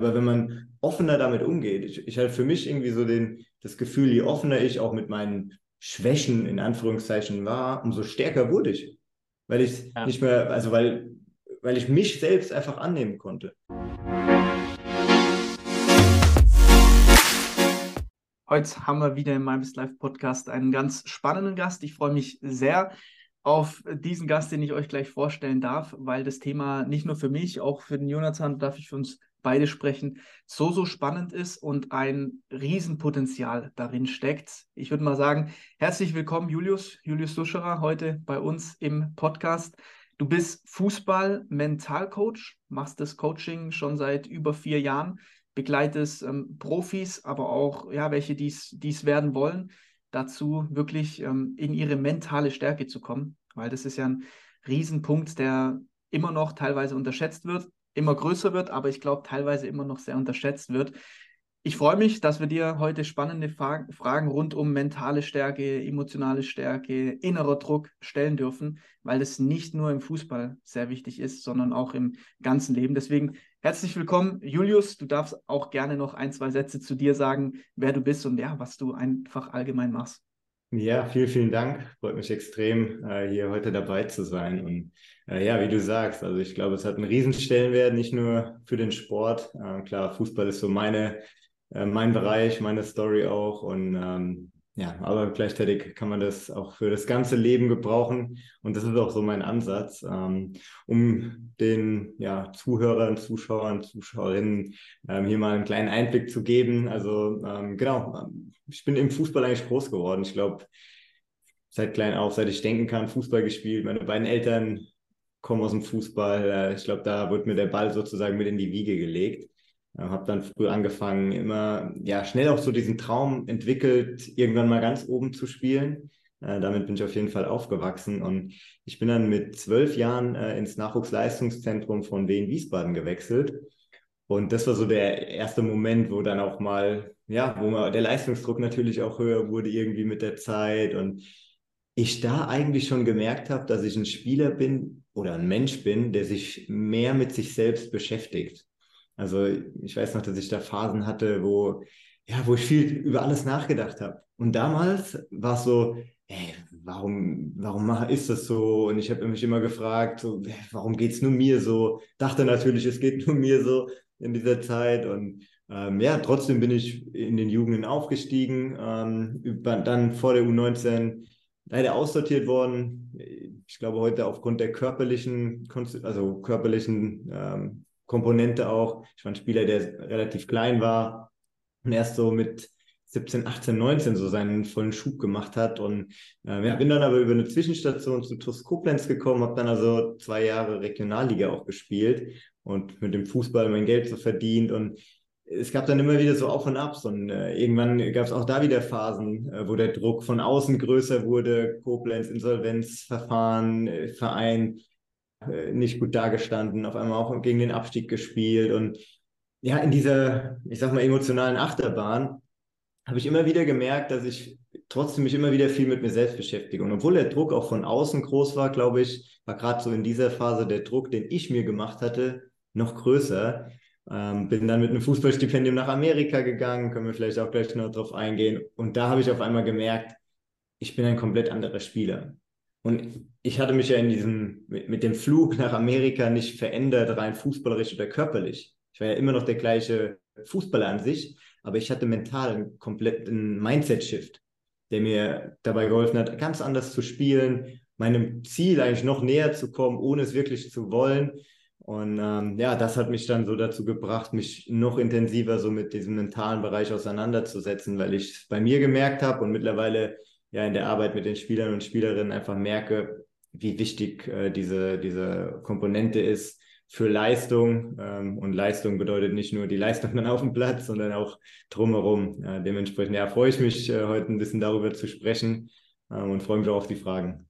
Aber wenn man offener damit umgeht, ich, ich hatte für mich irgendwie so den, das Gefühl, je offener ich auch mit meinen Schwächen in Anführungszeichen war, umso stärker wurde ich. Weil ich ja. nicht mehr, also weil, weil ich mich selbst einfach annehmen konnte. Heute haben wir wieder im MyBest Life Podcast einen ganz spannenden Gast. Ich freue mich sehr auf diesen Gast, den ich euch gleich vorstellen darf, weil das Thema nicht nur für mich, auch für den Jonathan, darf ich für uns beide sprechen, so, so spannend ist und ein Riesenpotenzial darin steckt. Ich würde mal sagen, herzlich willkommen, Julius, Julius Duscherer, heute bei uns im Podcast. Du bist Fußball-Mentalcoach, machst das Coaching schon seit über vier Jahren, begleitest ähm, Profis, aber auch ja, welche dies werden wollen, dazu wirklich ähm, in ihre mentale Stärke zu kommen, weil das ist ja ein Riesenpunkt, der immer noch teilweise unterschätzt wird immer größer wird, aber ich glaube teilweise immer noch sehr unterschätzt wird. Ich freue mich, dass wir dir heute spannende Fra Fragen rund um mentale Stärke, emotionale Stärke, innerer Druck stellen dürfen, weil es nicht nur im Fußball sehr wichtig ist, sondern auch im ganzen Leben. Deswegen herzlich willkommen, Julius. Du darfst auch gerne noch ein, zwei Sätze zu dir sagen, wer du bist und ja, was du einfach allgemein machst. Ja, vielen, vielen Dank. Freut mich extrem, äh, hier heute dabei zu sein. Und äh, ja, wie du sagst, also ich glaube, es hat einen Riesenstellenwert, nicht nur für den Sport. Äh, klar, Fußball ist so meine, mein Bereich, meine Story auch. Und ähm, ja, aber gleichzeitig kann man das auch für das ganze Leben gebrauchen. Und das ist auch so mein Ansatz, ähm, um den ja, Zuhörern, Zuschauern, Zuschauerinnen ähm, hier mal einen kleinen Einblick zu geben. Also ähm, genau, ich bin im Fußball eigentlich groß geworden. Ich glaube, seit klein auf, seit ich denken kann, Fußball gespielt. Meine beiden Eltern kommen aus dem Fußball. Äh, ich glaube, da wird mir der Ball sozusagen mit in die Wiege gelegt. Äh, habe dann früh angefangen, immer ja schnell auch so diesen Traum entwickelt, irgendwann mal ganz oben zu spielen. Äh, damit bin ich auf jeden Fall aufgewachsen und ich bin dann mit zwölf Jahren äh, ins Nachwuchsleistungszentrum von Wien Wiesbaden gewechselt. Und das war so der erste Moment, wo dann auch mal, ja, wo mal der Leistungsdruck natürlich auch höher wurde irgendwie mit der Zeit und ich da eigentlich schon gemerkt habe, dass ich ein Spieler bin oder ein Mensch bin, der sich mehr mit sich selbst beschäftigt. Also ich weiß noch, dass ich da Phasen hatte, wo, ja, wo ich viel über alles nachgedacht habe. Und damals war es so, ey, warum, warum ist das so? Und ich habe mich immer gefragt, so, warum geht es nur mir so? Dachte natürlich, es geht nur mir so in dieser Zeit. Und ähm, ja, trotzdem bin ich in den Jugenden aufgestiegen, ähm, dann vor der U19 leider aussortiert worden. Ich glaube heute aufgrund der körperlichen, also körperlichen ähm, Komponente auch. Ich war ein Spieler, der relativ klein war und erst so mit 17, 18, 19 so seinen vollen Schub gemacht hat. Und äh, ja, bin dann aber über eine Zwischenstation zu TuS Koblenz gekommen, habe dann also zwei Jahre Regionalliga auch gespielt und mit dem Fußball mein Geld so verdient. Und es gab dann immer wieder so Auf und Abs und äh, irgendwann gab es auch da wieder Phasen, äh, wo der Druck von außen größer wurde, Koblenz, Insolvenzverfahren, äh, Verein nicht gut dargestanden, auf einmal auch gegen den Abstieg gespielt und ja, in dieser, ich sag mal, emotionalen Achterbahn habe ich immer wieder gemerkt, dass ich trotzdem mich immer wieder viel mit mir selbst beschäftige. Und obwohl der Druck auch von außen groß war, glaube ich, war gerade so in dieser Phase der Druck, den ich mir gemacht hatte, noch größer. Ähm, bin dann mit einem Fußballstipendium nach Amerika gegangen, können wir vielleicht auch gleich noch drauf eingehen. Und da habe ich auf einmal gemerkt, ich bin ein komplett anderer Spieler. Und ich hatte mich ja in diesem, mit, mit, dem Flug nach Amerika nicht verändert, rein fußballerisch oder körperlich. Ich war ja immer noch der gleiche Fußballer an sich, aber ich hatte mental einen kompletten Mindset-Shift, der mir dabei geholfen hat, ganz anders zu spielen, meinem Ziel eigentlich noch näher zu kommen, ohne es wirklich zu wollen. Und ähm, ja, das hat mich dann so dazu gebracht, mich noch intensiver so mit diesem mentalen Bereich auseinanderzusetzen, weil ich es bei mir gemerkt habe und mittlerweile ja in der Arbeit mit den Spielern und Spielerinnen einfach merke, wie wichtig äh, diese, diese Komponente ist für Leistung. Ähm, und Leistung bedeutet nicht nur die Leistung dann auf dem Platz, sondern auch drumherum. Äh, dementsprechend ja, freue ich mich, äh, heute ein bisschen darüber zu sprechen ähm, und freue mich auch auf die Fragen.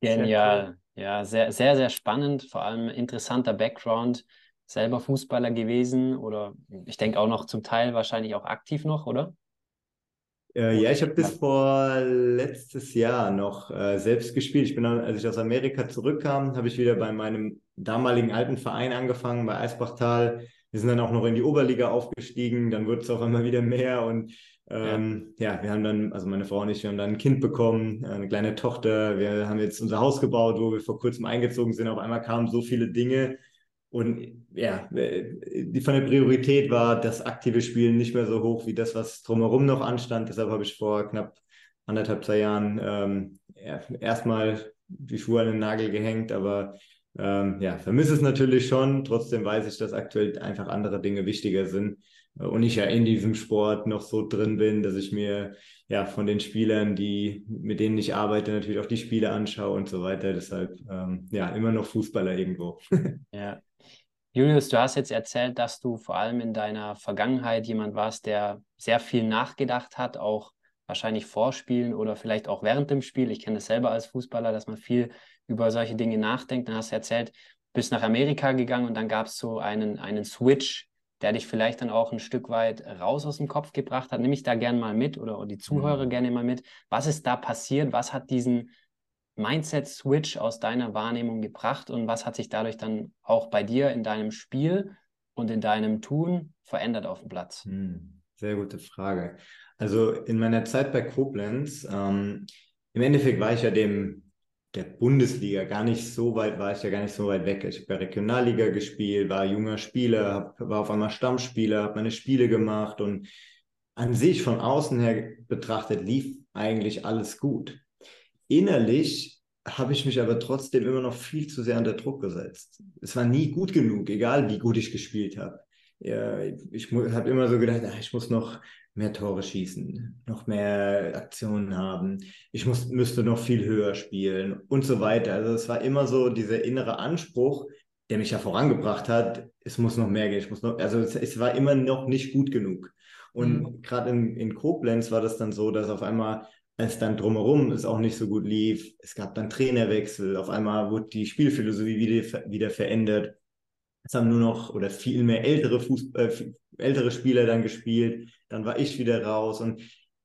Genial. Ja, sehr, sehr, sehr spannend, vor allem interessanter Background. Selber Fußballer gewesen oder ich denke auch noch zum Teil wahrscheinlich auch aktiv noch, oder? Äh, ja, ich habe bis vor letztes Jahr noch äh, selbst gespielt. Ich bin dann, als ich aus Amerika zurückkam, habe ich wieder bei meinem damaligen alten Verein angefangen, bei Eisbachtal. wir sind dann auch noch in die Oberliga aufgestiegen, dann wurde es auch immer wieder mehr und ähm, ja. ja. wir haben dann, also meine Frau und ich, wir haben dann ein Kind bekommen, eine kleine Tochter, wir haben jetzt unser Haus gebaut, wo wir vor kurzem eingezogen sind, auf einmal kamen so viele Dinge und ja, die von der Priorität war das aktive Spielen nicht mehr so hoch wie das, was drumherum noch anstand. Deshalb habe ich vor knapp anderthalb, zwei Jahren ähm, ja, erstmal die Schuhe an den Nagel gehängt, aber ähm, ja, vermisse es natürlich schon. Trotzdem weiß ich, dass aktuell einfach andere Dinge wichtiger sind und ich ja in diesem Sport noch so drin bin, dass ich mir ja von den Spielern, die mit denen ich arbeite, natürlich auch die Spiele anschaue und so weiter. Deshalb ähm, ja immer noch Fußballer irgendwo. ja. Julius, du hast jetzt erzählt, dass du vor allem in deiner Vergangenheit jemand warst, der sehr viel nachgedacht hat, auch wahrscheinlich vorspielen oder vielleicht auch während dem Spiel. Ich kenne es selber als Fußballer, dass man viel über solche Dinge nachdenkt. Dann hast du erzählt, bist nach Amerika gegangen und dann gab es so einen, einen Switch, der dich vielleicht dann auch ein Stück weit raus aus dem Kopf gebracht hat. Nimm ich da gerne mal mit oder die Zuhörer mhm. gerne mal mit. Was ist da passiert? Was hat diesen Mindset-Switch aus deiner Wahrnehmung gebracht und was hat sich dadurch dann auch bei dir in deinem Spiel und in deinem Tun verändert auf dem Platz? Hm, sehr gute Frage. Also in meiner Zeit bei Koblenz, ähm, im Endeffekt war ich ja dem der Bundesliga gar nicht so weit, war ich ja gar nicht so weit weg. Ich habe ja Regionalliga gespielt, war junger Spieler, hab, war auf einmal Stammspieler, habe meine Spiele gemacht und an sich von außen her betrachtet lief eigentlich alles gut innerlich habe ich mich aber trotzdem immer noch viel zu sehr unter Druck gesetzt. Es war nie gut genug, egal wie gut ich gespielt habe. Ja, ich habe immer so gedacht, ach, ich muss noch mehr Tore schießen, noch mehr Aktionen haben, ich muss, müsste noch viel höher spielen und so weiter. Also es war immer so dieser innere Anspruch, der mich ja vorangebracht hat, es muss noch mehr gehen, ich muss noch, also es, es war immer noch nicht gut genug. Und mhm. gerade in, in Koblenz war das dann so, dass auf einmal es dann drumherum es auch nicht so gut lief. Es gab dann Trainerwechsel. Auf einmal wurde die Spielphilosophie wieder, wieder verändert. Es haben nur noch oder viel mehr ältere, Fußball, äh, ältere Spieler dann gespielt. Dann war ich wieder raus und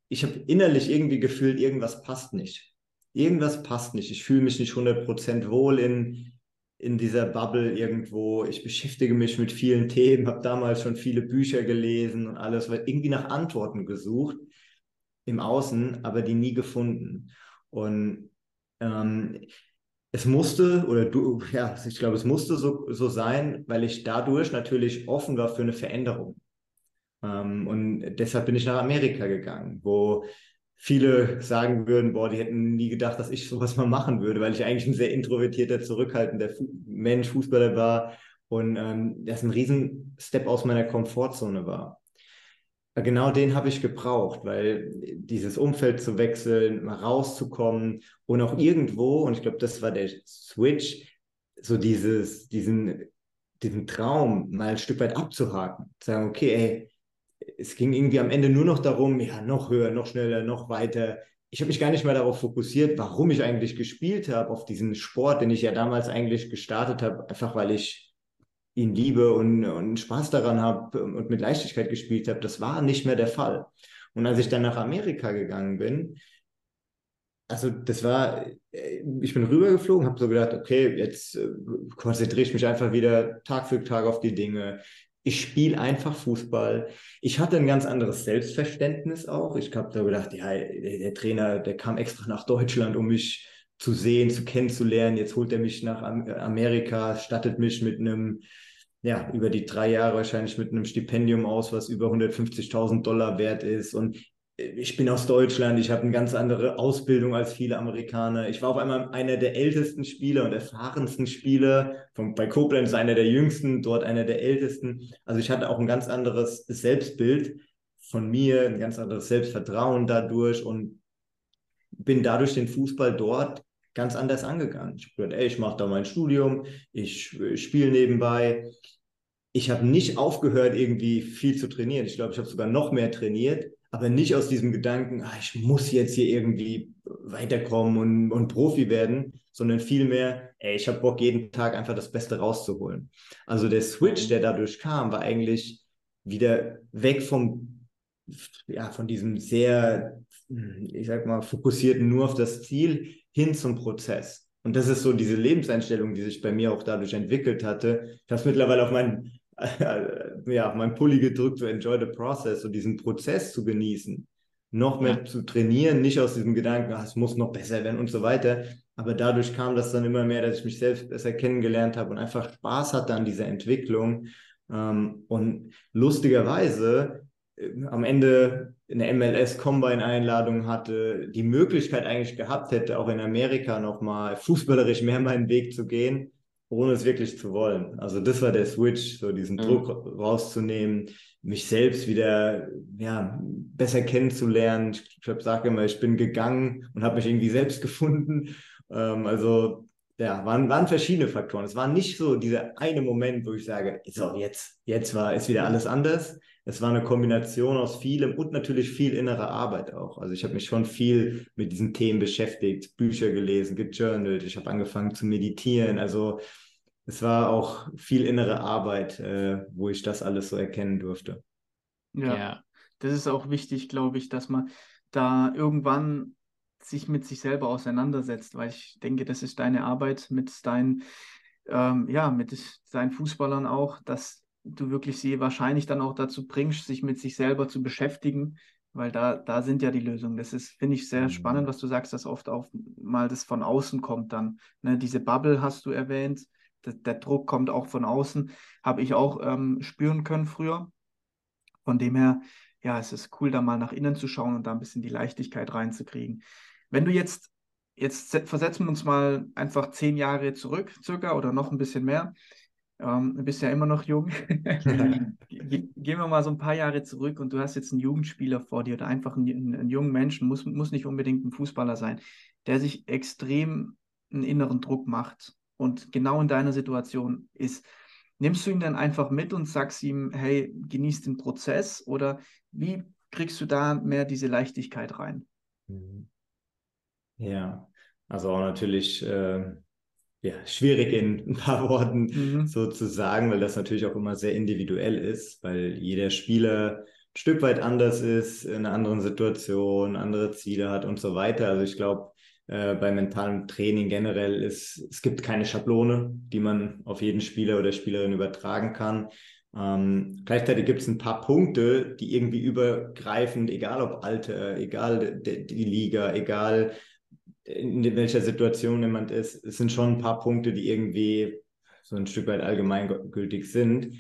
ich habe innerlich irgendwie gefühlt, irgendwas passt nicht. Irgendwas passt nicht. Ich fühle mich nicht 100% wohl in, in dieser Bubble irgendwo. Ich beschäftige mich mit vielen Themen, habe damals schon viele Bücher gelesen und alles, weil irgendwie nach Antworten gesucht im Außen, aber die nie gefunden. Und ähm, es musste, oder du, ja, ich glaube, es musste so, so sein, weil ich dadurch natürlich offen war für eine Veränderung. Ähm, und deshalb bin ich nach Amerika gegangen, wo viele sagen würden, boah, die hätten nie gedacht, dass ich sowas mal machen würde, weil ich eigentlich ein sehr introvertierter, zurückhaltender Fu Mensch, Fußballer war und ähm, das ein riesen Step aus meiner Komfortzone war genau den habe ich gebraucht, weil dieses Umfeld zu wechseln, mal rauszukommen und auch irgendwo, und ich glaube, das war der Switch, so dieses, diesen, diesen Traum mal ein Stück weit abzuhaken. Sagen, okay, ey, es ging irgendwie am Ende nur noch darum, ja, noch höher, noch schneller, noch weiter. Ich habe mich gar nicht mehr darauf fokussiert, warum ich eigentlich gespielt habe, auf diesen Sport, den ich ja damals eigentlich gestartet habe, einfach weil ich ihn liebe und, und Spaß daran habe und mit Leichtigkeit gespielt habe. Das war nicht mehr der Fall. Und als ich dann nach Amerika gegangen bin, also das war, ich bin rübergeflogen, habe so gedacht, okay, jetzt äh, konzentriere ich mich einfach wieder Tag für Tag auf die Dinge. Ich spiele einfach Fußball. Ich hatte ein ganz anderes Selbstverständnis auch. Ich habe da gedacht, ja, der, Trainer, der kam extra nach Deutschland, um mich zu sehen, zu kennenzulernen. Jetzt holt er mich nach Amerika, stattet mich mit einem ja, über die drei Jahre wahrscheinlich mit einem Stipendium aus, was über 150.000 Dollar wert ist. Und ich bin aus Deutschland, ich habe eine ganz andere Ausbildung als viele Amerikaner. Ich war auf einmal einer der ältesten Spieler und erfahrensten Spieler. Von, bei Koblenz einer der jüngsten, dort einer der ältesten. Also ich hatte auch ein ganz anderes Selbstbild von mir, ein ganz anderes Selbstvertrauen dadurch und bin dadurch den Fußball dort ganz anders angegangen. Ich habe gesagt, ey, ich mache da mein Studium, ich, spiele nebenbei, ich habe nicht aufgehört, irgendwie viel zu trainieren. Ich glaube, ich habe sogar noch mehr trainiert, aber nicht aus diesem Gedanken, ah, ich muss jetzt hier irgendwie weiterkommen und, und Profi werden, sondern vielmehr, ey, ich habe Bock, jeden Tag einfach das Beste rauszuholen. Also der Switch, der dadurch kam, war eigentlich wieder weg vom, ja, von diesem sehr, ich sag mal, fokussierten nur auf das Ziel hin zum Prozess. Und das ist so diese Lebenseinstellung, die sich bei mir auch dadurch entwickelt hatte. Ich habe es mittlerweile auf meinen ja, mein Pulli gedrückt, to enjoy the process, so diesen Prozess zu genießen, noch mehr ja. zu trainieren, nicht aus diesem Gedanken, ach, es muss noch besser werden und so weiter. Aber dadurch kam das dann immer mehr, dass ich mich selbst besser kennengelernt habe und einfach Spaß hatte an dieser Entwicklung. Ähm, und lustigerweise am Ende eine MLS-Combine-Einladung hatte, die Möglichkeit eigentlich gehabt hätte, auch in Amerika nochmal fußballerisch mehr meinen Weg zu gehen, ohne es wirklich zu wollen. Also das war der Switch, so diesen mhm. Druck rauszunehmen, mich selbst wieder ja, besser kennenzulernen. Ich, ich sage immer, ich bin gegangen und habe mich irgendwie selbst gefunden. Ähm, also ja, waren, waren verschiedene Faktoren. Es war nicht so dieser eine Moment, wo ich sage, so jetzt, jetzt war ist wieder alles anders, es war eine Kombination aus vielem und natürlich viel innere Arbeit auch. Also ich habe mich schon viel mit diesen Themen beschäftigt, Bücher gelesen, gejournalt, ich habe angefangen zu meditieren. Also es war auch viel innere Arbeit, äh, wo ich das alles so erkennen durfte. Ja, ja, das ist auch wichtig, glaube ich, dass man da irgendwann sich mit sich selber auseinandersetzt, weil ich denke, das ist deine Arbeit mit deinen, ähm, ja, mit deinen Fußballern auch, dass du wirklich sie wahrscheinlich dann auch dazu bringst, sich mit sich selber zu beschäftigen, weil da, da sind ja die Lösungen. Das ist, finde ich, sehr mhm. spannend, was du sagst, dass oft auch mal das von außen kommt dann. Ne, diese Bubble hast du erwähnt, der, der Druck kommt auch von außen, habe ich auch ähm, spüren können früher. Von dem her, ja, es ist cool, da mal nach innen zu schauen und da ein bisschen die Leichtigkeit reinzukriegen. Wenn du jetzt, jetzt versetzen wir uns mal einfach zehn Jahre zurück, circa, oder noch ein bisschen mehr. Ähm, du bist ja immer noch jung. Gehen wir mal so ein paar Jahre zurück und du hast jetzt einen Jugendspieler vor dir oder einfach einen, einen, jungen Menschen, muss, muss nicht unbedingt ein Fußballer sein, der sich extrem einen inneren Druck macht und genau in deiner Situation ist. Nimmst du ihn dann einfach mit und sagst ihm, hey, genieß den Prozess oder wie kriegst du da mehr diese Leichtigkeit rein? Mhm. Ja, also auch natürlich äh, ja, schwierig in ein paar Worten mhm. so zu sagen, weil das natürlich auch immer sehr individuell ist, weil jeder Spieler ein Stück weit anders ist, in einer anderen Situation, andere Ziele hat und so weiter. Also ich glaube, äh, bei mentalem Training generell ist, es gibt keine Schablone, die man auf jeden Spieler oder Spielerin übertragen kann. Ähm, gleichzeitig gibt es ein paar Punkte, die irgendwie übergreifend, egal ob Alter, egal die Liga, egal in welcher Situation jemand ist, es sind schon ein paar Punkte, die irgendwie so ein Stück weit allgemeingültig sind.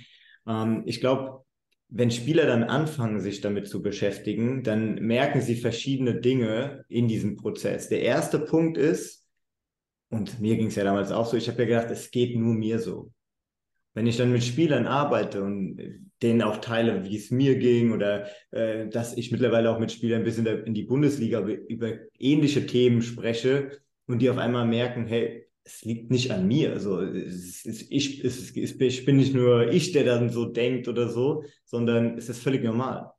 Ähm, ich glaube, wenn Spieler dann anfangen, sich damit zu beschäftigen, dann merken sie verschiedene Dinge in diesem Prozess. Der erste Punkt ist, und mir ging es ja damals auch so, ich habe ja gedacht, es geht nur mir so. Wenn ich dann mit Spielern arbeite und denen auch teile, wie es mir ging oder äh, dass ich mittlerweile auch mit Spielern bis in, der, in die Bundesliga über, ähnliche Themen spreche und die auf einmal merken, hey, es liegt nicht an mir. Also es ist, ich, es ist, ich bin nicht nur ich, der dann so denkt oder so, sondern es ist völlig normal.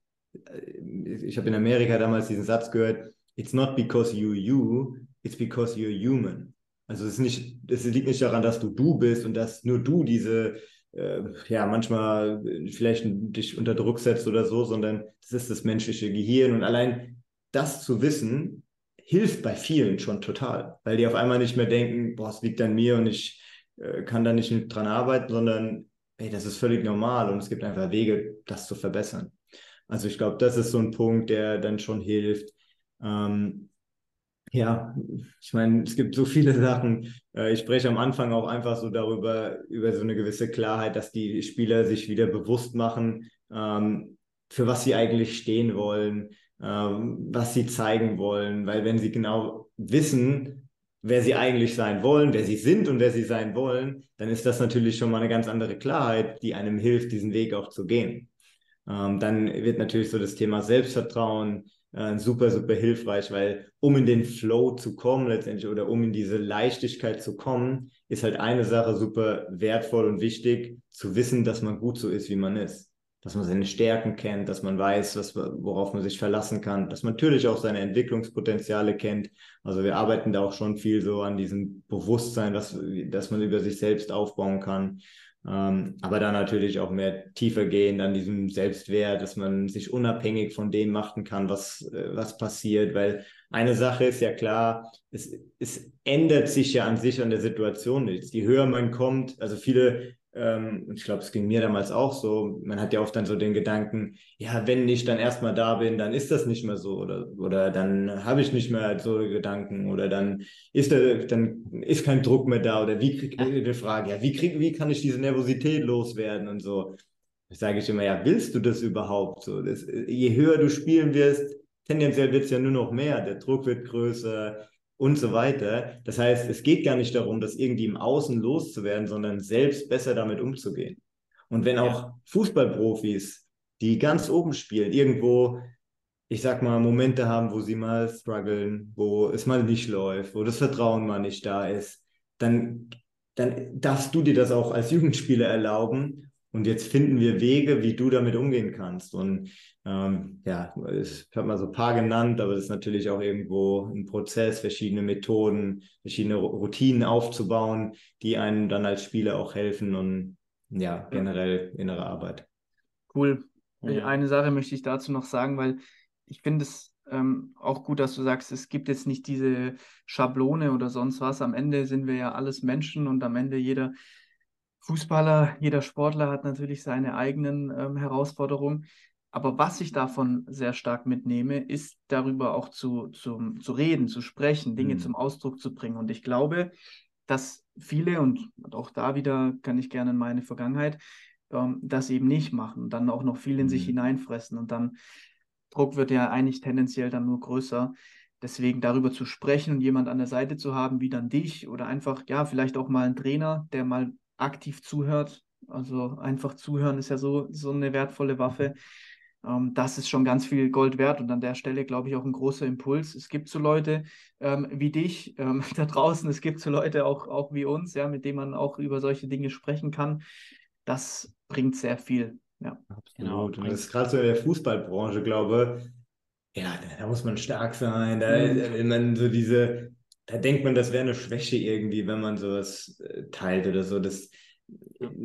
Ich habe in Amerika damals diesen Satz gehört, it's not because you you, it's because you're human. Also es, nicht, es liegt nicht daran, dass du du bist und dass nur du diese äh, ja, manchmal vielleicht dich unter Druck setzt oder so, sondern das ist das menschliche Gehirn. Und allein das zu wissen, hilft bei vielen schon total, weil die auf einmal nicht mehr denken, boah, es liegt an mir und ich äh, kann da nicht dran arbeiten, sondern hey, das ist völlig normal und es gibt einfach Wege, das zu verbessern. Also ich glaube, das ist so ein Punkt, der dann schon hilft. Ähm, ja, ich meine, es gibt so viele Sachen. Äh, ich spreche am Anfang auch einfach so darüber, über so eine gewisse Klarheit, dass die Spieler sich wieder bewusst machen, ähm, für was sie eigentlich stehen wollen, ähm, was sie zeigen wollen. Weil wenn sie genau wissen, wer sie eigentlich sein wollen, wer sie sind und wer sie sein wollen, dann ist das natürlich schon mal eine ganz andere Klarheit, die einem hilft, diesen Weg auch zu gehen. Ähm, dann wird natürlich so das Thema Selbstvertrauen, äh, super, super hilfreich, weil um in den Flow zu kommen letztendlich oder um in diese Leichtigkeit zu kommen, ist halt eine Sache super wertvoll und wichtig, zu wissen, dass man gut so ist, wie man ist. Dass man seine Stärken kennt, dass man weiß, was, worauf man sich verlassen kann, dass man natürlich auch seine Entwicklungspotenziale kennt. Also wir arbeiten da auch schon viel so an diesem Bewusstsein, dass, dass man über sich selbst aufbauen kann. Ähm, aber dann natürlich auch mehr tiefer gehen an diesem Selbstwert, dass man sich unabhängig von dem machen kann, was, äh, was passiert. Weil eine Sache ist ja klar, es, es ändert sich ja an sich an der Situation nichts. Je höher man kommt, also viele ähm, ich glaube, es ging mir damals auch so, man hat ja oft dann so den Gedanken, ja, wenn ich dann erstmal da bin, dann ist das nicht mehr so. Oder, oder dann habe ich nicht mehr so Gedanken. Oder dann ist da, dann ist kein Druck mehr da. Oder wie krieg ich die Frage, ja, wie krieg, wie kann ich diese Nervosität loswerden und so. Ich sage ich immer, ja, willst du das überhaupt so? Das, je höher du spielen wirst, tendenziell wird es ja nur noch mehr, der Druck wird größer, und so weiter. Das heißt, es geht gar nicht darum, das irgendwie im Außen loszuwerden, sondern selbst besser damit umzugehen. Und wenn auch Fußballprofis, die ganz oben spielen, irgendwo, ich sag mal, Momente haben, wo sie mal strugglen, wo es mal nicht läuft, wo das Vertrauen mal nicht da ist, dann, dann darfst du dir das auch als Jugendspieler erlauben und jetzt finden wir Wege, wie du damit umgehen kannst. Und ähm, ja, ich habe mal so ein paar genannt, aber das ist natürlich auch irgendwo ein Prozess, verschiedene Methoden, verschiedene Routinen aufzubauen, die einem dann als Spieler auch helfen und ja, generell innere Arbeit. Cool. Ja. Eine Sache möchte ich dazu noch sagen, weil ich finde es ähm, auch gut, dass du sagst, es gibt jetzt nicht diese Schablone oder sonst was. Am Ende sind wir ja alles Menschen und am Ende jeder Fußballer, jeder Sportler hat natürlich seine eigenen ähm, Herausforderungen. Aber was ich davon sehr stark mitnehme, ist darüber auch zu, zu, zu reden, zu sprechen, Dinge mhm. zum Ausdruck zu bringen. Und ich glaube, dass viele, und auch da wieder kann ich gerne in meine Vergangenheit, ähm, das eben nicht machen, dann auch noch viel in mhm. sich hineinfressen und dann Druck wird ja eigentlich tendenziell dann nur größer. Deswegen darüber zu sprechen und jemand an der Seite zu haben, wie dann dich oder einfach, ja, vielleicht auch mal ein Trainer, der mal aktiv zuhört. Also einfach zuhören ist ja so, so eine wertvolle Waffe. Ähm, das ist schon ganz viel Gold wert und an der Stelle, glaube ich, auch ein großer Impuls. Es gibt so Leute ähm, wie dich ähm, da draußen, es gibt so Leute auch, auch wie uns, ja, mit denen man auch über solche Dinge sprechen kann. Das bringt sehr viel. Ja. Absolut. Genau. Und das ist gerade so in der Fußballbranche, glaube ich, ja, da muss man stark sein. Da, mhm. wenn man so diese, da denkt man, das wäre eine Schwäche irgendwie, wenn man sowas äh, teilt oder so. Das,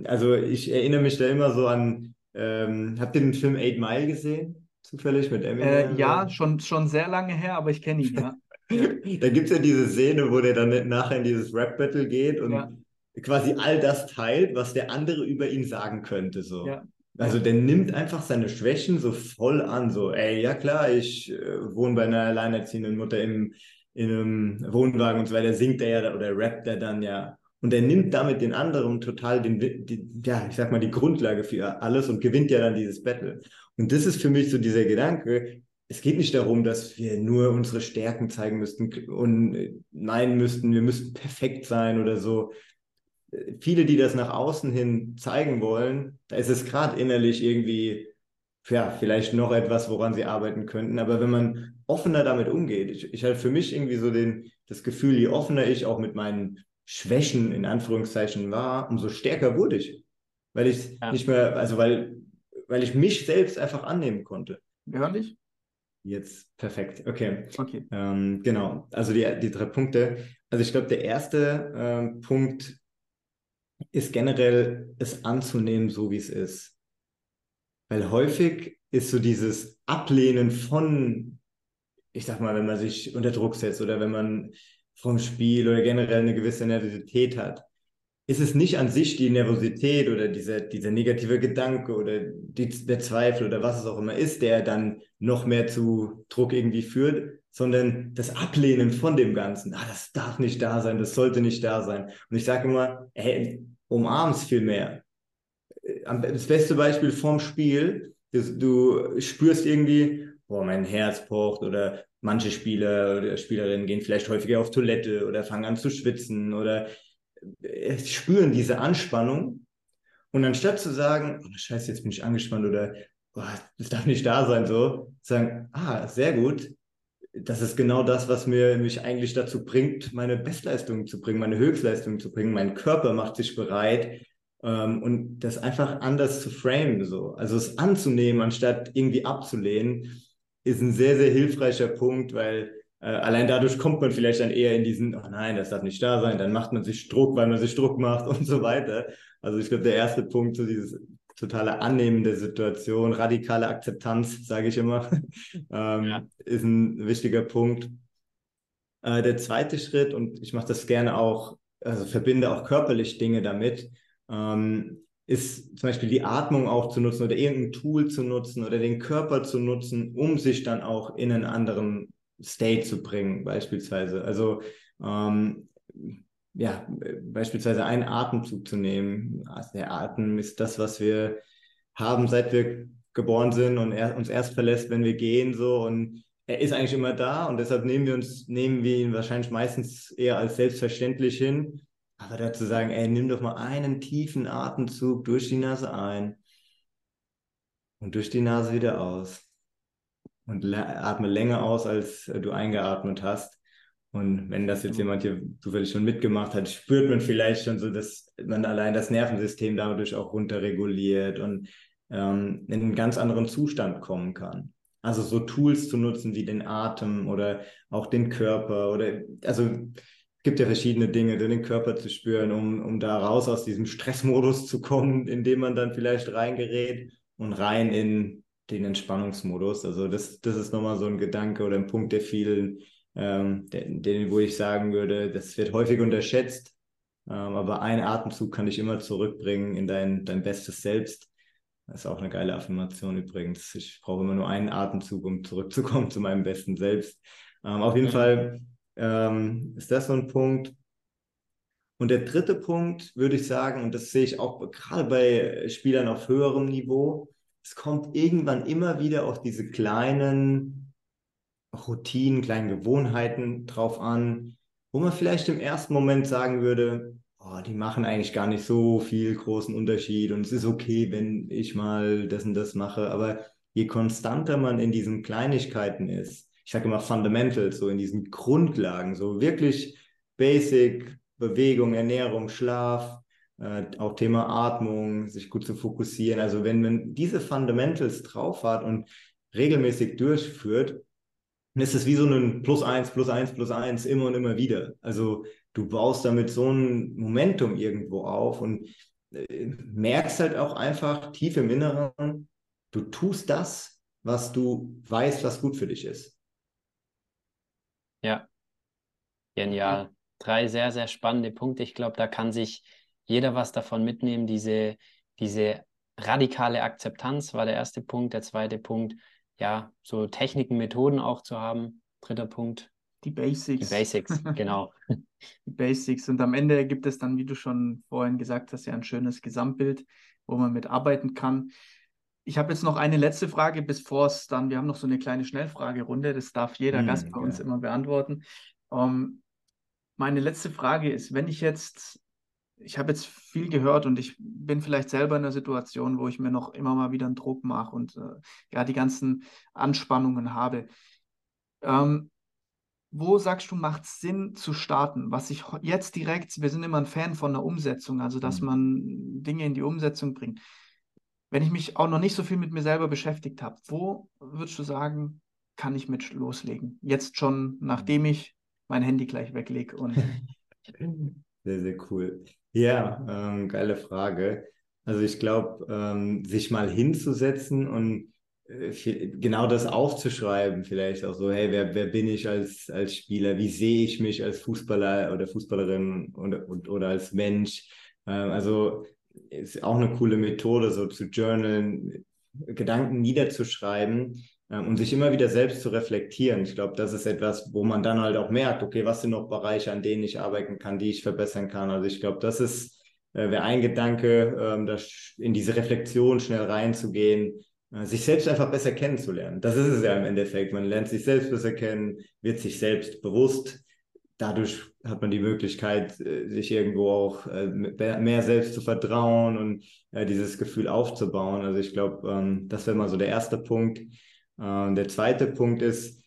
also ich erinnere mich da immer so an, ähm, habt ihr den Film Eight Mile gesehen? Zufällig mit Eminem? Äh, ja, schon, schon sehr lange her, aber ich kenne ihn, ja. da gibt es ja diese Szene, wo der dann nachher in dieses Rap-Battle geht und ja. quasi all das teilt, was der andere über ihn sagen könnte. So. Ja. Also der nimmt einfach seine Schwächen so voll an, so, ey, ja klar, ich äh, wohne bei einer alleinerziehenden Mutter im in einem Wohnwagen und so weiter, singt er ja oder rappt er dann ja. Und er nimmt damit den anderen total den, die, ja, ich sag mal, die Grundlage für alles und gewinnt ja dann dieses Battle. Und das ist für mich so dieser Gedanke, es geht nicht darum, dass wir nur unsere Stärken zeigen müssten und nein müssten, wir müssten perfekt sein oder so. Viele, die das nach außen hin zeigen wollen, da ist es gerade innerlich irgendwie ja, vielleicht noch etwas, woran sie arbeiten könnten. Aber wenn man offener damit umgeht, ich, ich habe für mich irgendwie so den, das Gefühl, je offener ich auch mit meinen Schwächen in Anführungszeichen war, umso stärker wurde ich. Weil ich ja. nicht mehr, also weil, weil ich mich selbst einfach annehmen konnte. Wir hören dich? Jetzt perfekt. Okay. Okay. Ähm, genau. Also die, die drei Punkte. Also ich glaube, der erste ähm, Punkt ist generell, es anzunehmen, so wie es ist. Weil häufig ist so dieses Ablehnen von, ich sag mal, wenn man sich unter Druck setzt oder wenn man vom Spiel oder generell eine gewisse Nervosität hat, ist es nicht an sich die Nervosität oder dieser, dieser negative Gedanke oder die, der Zweifel oder was es auch immer ist, der dann noch mehr zu Druck irgendwie führt, sondern das Ablehnen von dem Ganzen. Ah, das darf nicht da sein, das sollte nicht da sein. Und ich sage immer, hey, umarm's viel mehr das beste Beispiel vom Spiel, du, du spürst irgendwie, boah, mein Herz pocht oder manche Spieler oder Spielerinnen gehen vielleicht häufiger auf Toilette oder fangen an zu schwitzen oder äh, spüren diese Anspannung. Und anstatt zu sagen, oh, scheiße, jetzt bin ich angespannt oder oh, das darf nicht da sein, so, sagen, ah, sehr gut, das ist genau das, was mir, mich eigentlich dazu bringt, meine Bestleistung zu bringen, meine Höchstleistung zu bringen. Mein Körper macht sich bereit, ähm, und das einfach anders zu framen, so. Also es anzunehmen, anstatt irgendwie abzulehnen, ist ein sehr, sehr hilfreicher Punkt, weil äh, allein dadurch kommt man vielleicht dann eher in diesen, oh nein, das darf nicht da sein, dann macht man sich Druck, weil man sich Druck macht und so weiter. Also ich glaube, der erste Punkt, so dieses totale Annehmen der Situation, radikale Akzeptanz, sage ich immer, ähm, ja. ist ein wichtiger Punkt. Äh, der zweite Schritt, und ich mache das gerne auch, also verbinde auch körperlich Dinge damit, ähm, ist zum Beispiel die Atmung auch zu nutzen oder irgendein Tool zu nutzen oder den Körper zu nutzen, um sich dann auch in einen anderen State zu bringen, beispielsweise. Also ähm, ja, beispielsweise einen Atemzug zu nehmen. Also der Atem ist das, was wir haben, seit wir geboren sind und er uns erst verlässt, wenn wir gehen, so und er ist eigentlich immer da und deshalb nehmen wir uns, nehmen wir ihn wahrscheinlich meistens eher als selbstverständlich hin. Aber dazu sagen, ey, nimm doch mal einen tiefen Atemzug durch die Nase ein und durch die Nase wieder aus. Und atme länger aus, als du eingeatmet hast. Und wenn das jetzt jemand hier zufällig schon mitgemacht hat, spürt man vielleicht schon so, dass man allein das Nervensystem dadurch auch runterreguliert und ähm, in einen ganz anderen Zustand kommen kann. Also so Tools zu nutzen wie den Atem oder auch den Körper oder also gibt ja verschiedene Dinge, den Körper zu spüren, um, um da raus aus diesem Stressmodus zu kommen, in dem man dann vielleicht reingerät und rein in den Entspannungsmodus. Also das, das ist nochmal so ein Gedanke oder ein Punkt der vielen, ähm, den, wo ich sagen würde, das wird häufig unterschätzt, ähm, aber ein Atemzug kann dich immer zurückbringen in dein, dein bestes Selbst. Das ist auch eine geile Affirmation übrigens. Ich brauche immer nur einen Atemzug, um zurückzukommen zu meinem besten Selbst. Ähm, auf jeden. Fall ähm, ist das so ein Punkt. Und der dritte Punkt würde ich sagen, und das sehe ich auch gerade bei Spielern auf höherem Niveau, es kommt irgendwann immer wieder auf diese kleinen Routinen, kleinen Gewohnheiten drauf an, wo man vielleicht im ersten Moment sagen würde, oh, die machen eigentlich gar nicht so viel großen Unterschied und es ist okay, wenn ich mal das und das mache. Aber je konstanter man in diesen Kleinigkeiten ist, ich sage immer Fundamentals, so in diesen Grundlagen, so wirklich Basic, Bewegung, Ernährung, Schlaf, äh, auch Thema Atmung, sich gut zu fokussieren. Also wenn man diese Fundamentals drauf hat und regelmäßig durchführt, dann ist es wie so ein Plus eins, Plus eins, Plus eins immer und immer wieder. Also du baust damit so ein Momentum irgendwo auf und äh, merkst halt auch einfach tief im Inneren, du tust das, was du weißt, was gut für dich ist. Ja, genial. Drei sehr, sehr spannende Punkte. Ich glaube, da kann sich jeder was davon mitnehmen. Diese, diese radikale Akzeptanz war der erste Punkt. Der zweite Punkt, ja, so Techniken, Methoden auch zu haben. Dritter Punkt, die Basics. Die Basics, genau. Die Basics. Und am Ende gibt es dann, wie du schon vorhin gesagt hast, ja ein schönes Gesamtbild, wo man mitarbeiten kann. Ich habe jetzt noch eine letzte Frage, bevor es dann, wir haben noch so eine kleine Schnellfragerunde, das darf jeder hm, Gast bei uns immer beantworten. Ähm, meine letzte Frage ist, wenn ich jetzt, ich habe jetzt viel gehört und ich bin vielleicht selber in einer Situation, wo ich mir noch immer mal wieder einen Druck mache und äh, ja, die ganzen Anspannungen habe. Ähm, wo sagst du, macht es Sinn zu starten? Was ich jetzt direkt, wir sind immer ein Fan von der Umsetzung, also dass mhm. man Dinge in die Umsetzung bringt. Wenn ich mich auch noch nicht so viel mit mir selber beschäftigt habe, wo würdest du sagen, kann ich mit loslegen? Jetzt schon, nachdem ich mein Handy gleich weglege und. Sehr, sehr cool. Ja, ähm, geile Frage. Also ich glaube, ähm, sich mal hinzusetzen und äh, genau das aufzuschreiben, vielleicht auch so, hey, wer, wer bin ich als, als Spieler? Wie sehe ich mich als Fußballer oder Fußballerin oder, oder als Mensch? Ähm, also ist auch eine coole Methode, so zu journalen, Gedanken niederzuschreiben ähm, und sich immer wieder selbst zu reflektieren. Ich glaube, das ist etwas, wo man dann halt auch merkt, okay, was sind noch Bereiche, an denen ich arbeiten kann, die ich verbessern kann. Also ich glaube, das ist äh, wäre ein Gedanke, ähm, das, in diese Reflexion schnell reinzugehen äh, sich selbst einfach besser kennenzulernen. Das ist es ja im Endeffekt. Man lernt sich selbst besser kennen, wird sich selbst bewusst. Dadurch hat man die Möglichkeit, äh, sich irgendwo auch äh, mehr selbst zu vertrauen und dieses Gefühl aufzubauen. Also ich glaube, ähm, das wäre mal so der erste Punkt. Der zweite Punkt ist,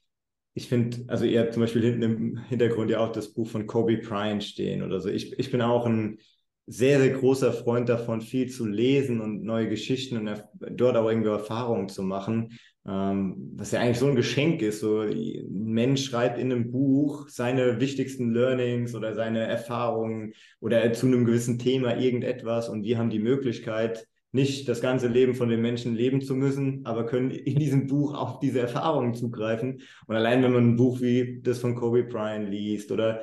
ich finde, also ihr habt zum Beispiel hinten im Hintergrund ja auch das Buch von Kobe Bryant stehen oder so. Ich, ich bin auch ein sehr, sehr großer Freund davon, viel zu lesen und neue Geschichten und dort auch irgendwie Erfahrungen zu machen. Ähm, was ja eigentlich so ein Geschenk ist. So, ein Mensch schreibt in einem Buch seine wichtigsten Learnings oder seine Erfahrungen oder zu einem gewissen Thema irgendetwas und wir haben die Möglichkeit, nicht das ganze Leben von den Menschen leben zu müssen, aber können in diesem Buch auf diese Erfahrungen zugreifen. Und allein wenn man ein Buch wie das von Kobe Bryant liest oder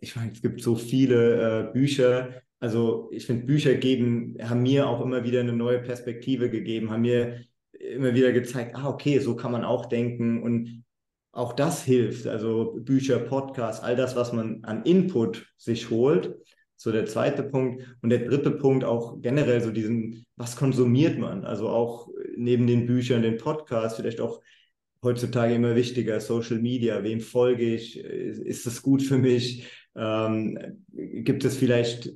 ich meine, es gibt so viele äh, Bücher, also ich finde, Bücher geben, haben mir auch immer wieder eine neue Perspektive gegeben, haben mir immer wieder gezeigt, ah, okay, so kann man auch denken und auch das hilft. Also Bücher, Podcasts, all das, was man an Input sich holt. So der zweite Punkt. Und der dritte Punkt auch generell so diesen, was konsumiert man? Also auch neben den Büchern, den Podcasts, vielleicht auch heutzutage immer wichtiger, Social Media, wem folge ich? Ist das gut für mich? Ähm, gibt es vielleicht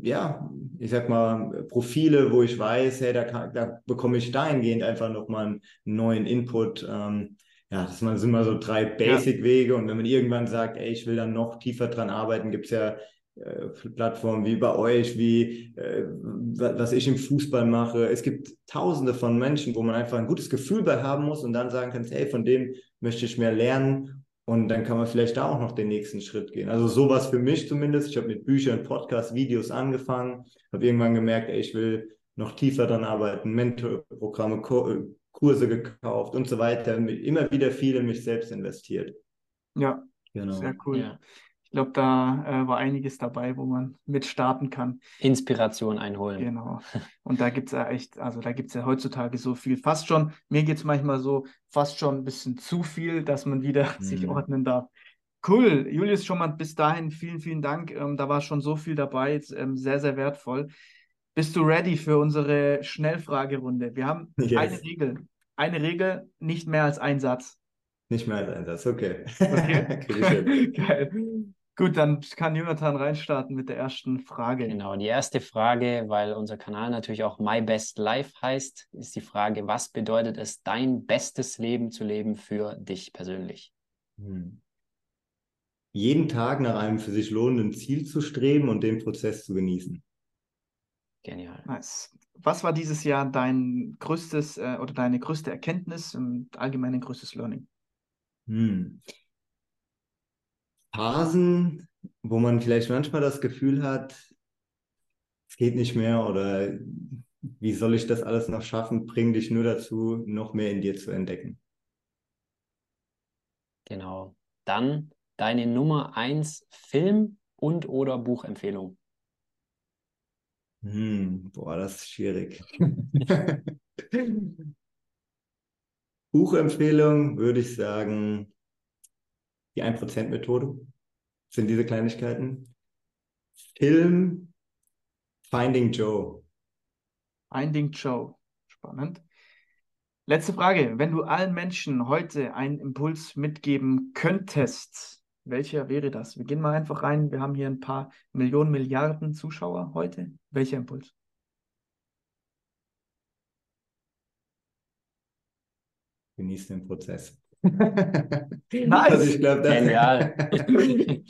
ja, ich sag mal, Profile, wo ich weiß, hey, da, kann, da bekomme ich dahingehend einfach nochmal einen neuen Input. Ähm, ja, das sind mal so drei Basic-Wege. Und wenn man irgendwann sagt, ey, ich will dann noch tiefer dran arbeiten, gibt es ja äh, Plattformen wie bei euch, wie äh, was ich im Fußball mache. Es gibt tausende von Menschen, wo man einfach ein gutes Gefühl bei haben muss und dann sagen kann, hey, von dem möchte ich mehr lernen und dann kann man vielleicht da auch noch den nächsten Schritt gehen. Also sowas für mich zumindest. Ich habe mit Büchern, Podcasts, Videos angefangen, habe irgendwann gemerkt, ey, ich will noch tiefer daran arbeiten, Mentorprogramme, Kurse gekauft und so weiter. Immer wieder viel in mich selbst investiert. Ja, genau. sehr cool. Ja glaube, da äh, war einiges dabei, wo man mit starten kann. Inspiration einholen. Genau. Und da gibt es ja echt, also da gibt es ja heutzutage so viel. Fast schon, mir geht es manchmal so, fast schon ein bisschen zu viel, dass man wieder mhm. sich ordnen darf. Cool, Julius, schon mal bis dahin vielen, vielen Dank. Ähm, da war schon so viel dabei, jetzt, ähm, sehr, sehr wertvoll. Bist du ready für unsere Schnellfragerunde? Wir haben yes. eine Regel. Eine Regel, nicht mehr als ein Satz. Nicht mehr als ein Satz, okay. Okay. Geil. Gut, dann kann Jonathan reinstarten mit der ersten Frage. Genau, die erste Frage, weil unser Kanal natürlich auch My Best Life heißt, ist die Frage, was bedeutet es, dein bestes Leben zu leben für dich persönlich? Hm. Jeden Tag nach einem für sich lohnenden Ziel zu streben und den Prozess zu genießen. Genial. Nice. Was war dieses Jahr dein größtes äh, oder deine größte Erkenntnis und allgemein dein größtes Learning? Hm. Phasen, wo man vielleicht manchmal das Gefühl hat, es geht nicht mehr oder wie soll ich das alles noch schaffen, bringen dich nur dazu, noch mehr in dir zu entdecken. Genau. Dann deine Nummer eins Film und oder Buchempfehlung. Hm, boah, das ist schwierig. Buchempfehlung würde ich sagen, die 1%-Methode sind diese Kleinigkeiten. Film Finding Joe. Finding Joe. Spannend. Letzte Frage. Wenn du allen Menschen heute einen Impuls mitgeben könntest, welcher wäre das? Wir gehen mal einfach rein. Wir haben hier ein paar Millionen, Milliarden Zuschauer heute. Welcher Impuls? Genieß den Prozess. nice. Also ich glaub, das Genial.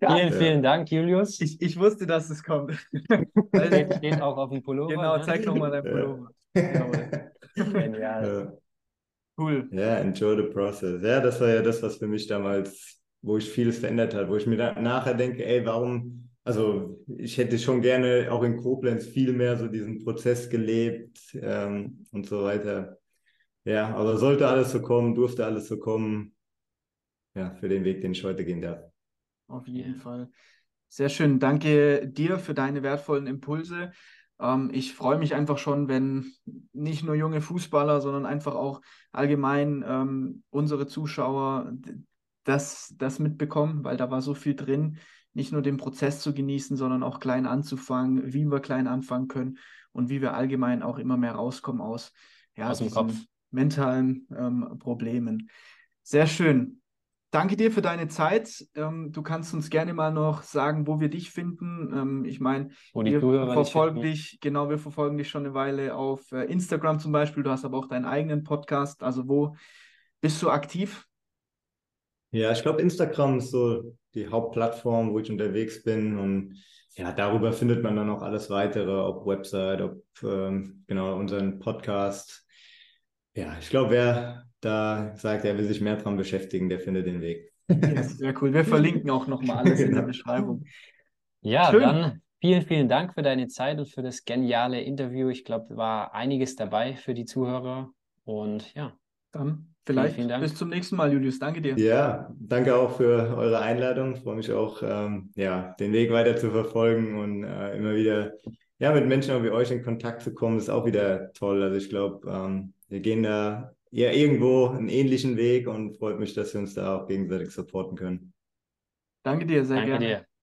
vielen, vielen Dank, Julius. Ich, ich wusste, dass es kommt. steht, steht auch auf dem Pullover. Genau, ne? zeig nochmal dein Pullover. Genial. Ja. Cool. Ja, enjoy the process. Ja, das war ja das, was für mich damals, wo ich vieles verändert hat, wo ich mir nachher denke, ey, warum, also ich hätte schon gerne auch in Koblenz viel mehr so diesen Prozess gelebt ähm, und so weiter. Ja, aber sollte alles so kommen, durfte alles so kommen, ja, für den Weg, den ich heute gehen darf. Auf jeden Fall. Sehr schön. Danke dir für deine wertvollen Impulse. Ähm, ich freue mich einfach schon, wenn nicht nur junge Fußballer, sondern einfach auch allgemein ähm, unsere Zuschauer das, das mitbekommen, weil da war so viel drin, nicht nur den Prozess zu genießen, sondern auch klein anzufangen, wie wir klein anfangen können und wie wir allgemein auch immer mehr rauskommen aus, ja, aus dem Kopf mentalen ähm, Problemen. Sehr schön. Danke dir für deine Zeit. Ähm, du kannst uns gerne mal noch sagen, wo wir dich finden. Ähm, ich meine, wir verfolgen dich, genau, wir verfolgen dich schon eine Weile auf äh, Instagram zum Beispiel. Du hast aber auch deinen eigenen Podcast. Also wo bist du aktiv? Ja, ich glaube, Instagram ist so die Hauptplattform, wo ich unterwegs bin und ja, darüber findet man dann auch alles weitere, ob Website, ob ähm, genau unseren Podcast, ja, ich glaube, wer da sagt, er will sich mehr dran beschäftigen, der findet den Weg. Ja, sehr cool. Wir verlinken auch nochmal alles genau. in der genau. Beschreibung. Ja, Schön. dann vielen, vielen Dank für deine Zeit und für das geniale Interview. Ich glaube, war einiges dabei für die Zuhörer. Und ja, Dann vielleicht vielen, vielen bis zum nächsten Mal, Julius. Danke dir. Ja, danke auch für eure Einladung. Ich freue mich auch, ähm, ja, den Weg weiter zu verfolgen und äh, immer wieder ja, mit Menschen wie euch in Kontakt zu kommen, ist auch wieder toll. Also ich glaube, ähm, wir gehen da ja irgendwo einen ähnlichen Weg und freut mich, dass wir uns da auch gegenseitig supporten können. Danke dir, sehr Danke gerne. Dir.